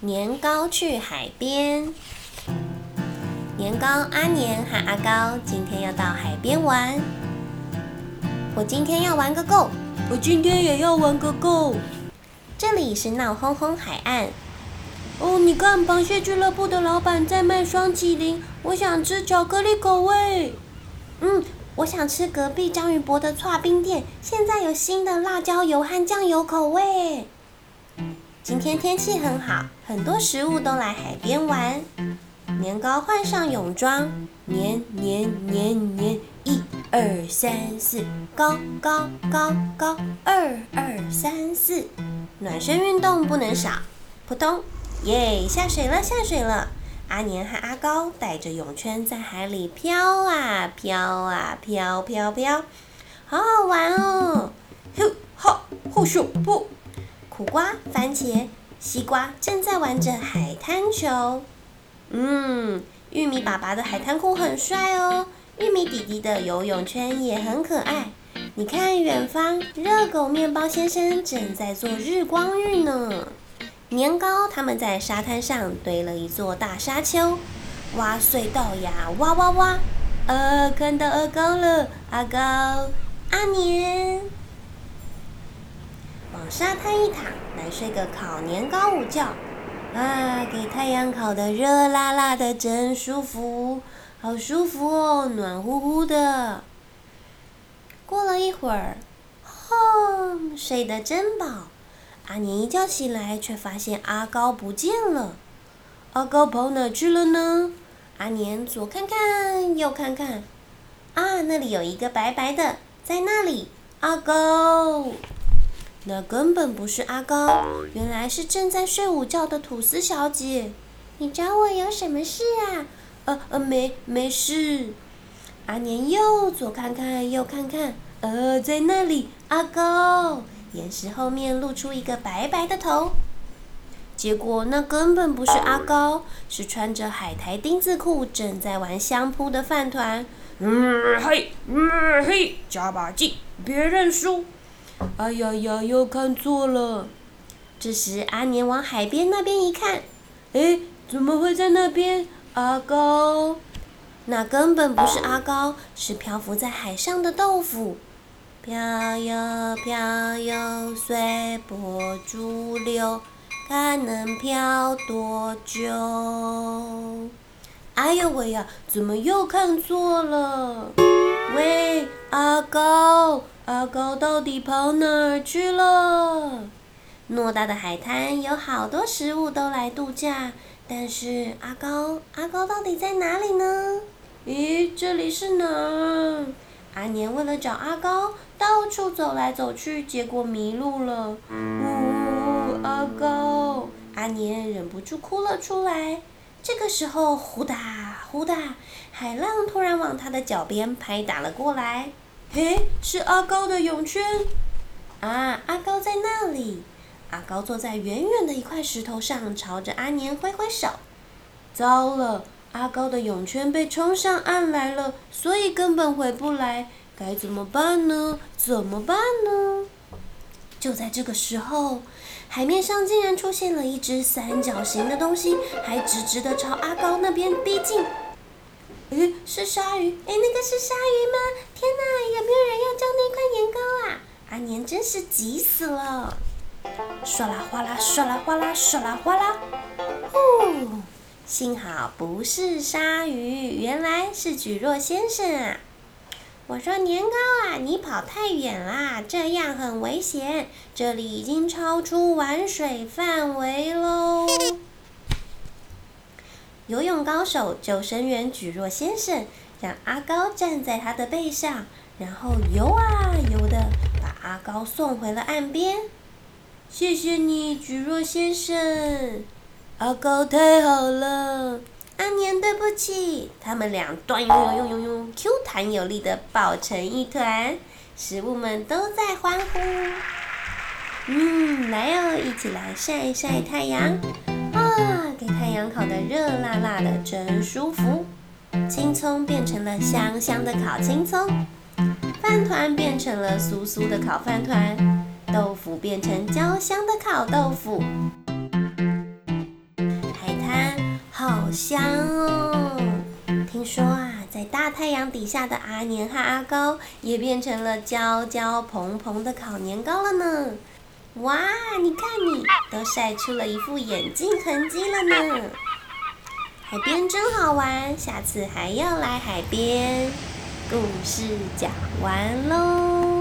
年糕去海边。年糕、阿年和阿高今天要到海边玩。我今天要玩个够，我今天也要玩个够。这里是闹哄哄海岸。哦，你看，螃蟹俱乐部的老板在卖双麒麟，我想吃巧克力口味。嗯，我想吃隔壁章鱼博的串冰店，现在有新的辣椒油和酱油口味。今天天气很好，很多食物都来海边玩。年糕换上泳装，年年年年，一二三四，高高高高，二二三四，暖身运动不能少。扑通，耶，下水了，下水了。阿年和阿高带着泳圈在海里飘啊飘啊飘飘飘，好好玩哦！呼哈，呼咻不。苦瓜、番茄、西瓜正在玩着海滩球。嗯，玉米爸爸的海滩裤很帅哦，玉米弟弟的游泳圈也很可爱。你看远方，热狗面包先生正在做日光浴呢。年糕他们在沙滩上堆了一座大沙丘，挖隧道呀，挖挖挖。呃，看到阿高了，阿高，阿年。往沙滩一躺，来睡个烤年糕午觉。啊，给太阳烤的热辣辣的，真舒服，好舒服哦，暖乎乎的。过了一会儿，哼，睡得真饱。阿年一觉醒来，却发现阿高不见了。阿高跑哪去了呢？阿年左看看，右看看，啊，那里有一个白白的，在那里，阿高。那根本不是阿高，原来是正在睡午觉的吐司小姐。你找我有什么事啊？呃呃，没没事。阿年又左看看右看看，呃，在那里，阿高。岩石后面露出一个白白的头。结果那根本不是阿高，是穿着海苔丁字裤正在玩相扑的饭团。嗯嘿，嗯嘿，加把劲，别认输。哎呀呀！又看错了。这时，阿年往海边那边一看，哎，怎么会在那边？阿高，那根本不是阿高，是漂浮在海上的豆腐。飘悠飘悠，随波逐流，看能飘多久。哎呦喂呀！怎么又看错了？喂，阿高。阿高到底跑哪儿去了？偌大的海滩有好多食物都来度假，但是阿高，阿高到底在哪里呢？咦，这里是哪儿？阿年为了找阿高，到处走来走去，结果迷路了。呜，阿高！阿年忍不住哭了出来。这个时候，呼哒呼哒，海浪突然往他的脚边拍打了过来。嘿，是阿高的泳圈啊！阿高在那里。阿高坐在远远的一块石头上，朝着阿年挥挥手。糟了，阿高的泳圈被冲上岸来了，所以根本回不来。该怎么办呢？怎么办呢？就在这个时候，海面上竟然出现了一只三角形的东西，还直直的朝阿高那边逼近。诶，是鲨鱼！诶，那个是鲨鱼吗？天哪，有没有人要叫那块年糕啊？阿年真是急死了！唰啦哗啦，唰啦哗啦，唰啦哗啦，呼！幸好不是鲨鱼，原来是菊若先生啊！我说年糕啊，你跑太远啦，这样很危险，这里已经超出玩水范围喽。游泳高手救生员举若先生让阿高站在他的背上，然后游啊游的把阿高送回了岸边。谢谢你，举若先生。阿高太好了。阿年对不起。他们俩端游游游游游，Q 弹有力的抱成一团，食物们都在欢呼。嗯，来哦，一起来晒一晒太阳。烤得热辣辣的，真舒服。青葱变成了香香的烤青葱，饭团变成了酥酥的烤饭团，豆腐变成焦香的烤豆腐。海滩好香哦！听说啊，在大太阳底下的阿年和阿高也变成了焦焦蓬蓬的烤年糕了呢。哇，你看你都晒出了一副眼镜痕迹了呢。海边真好玩，下次还要来海边。故事讲完喽。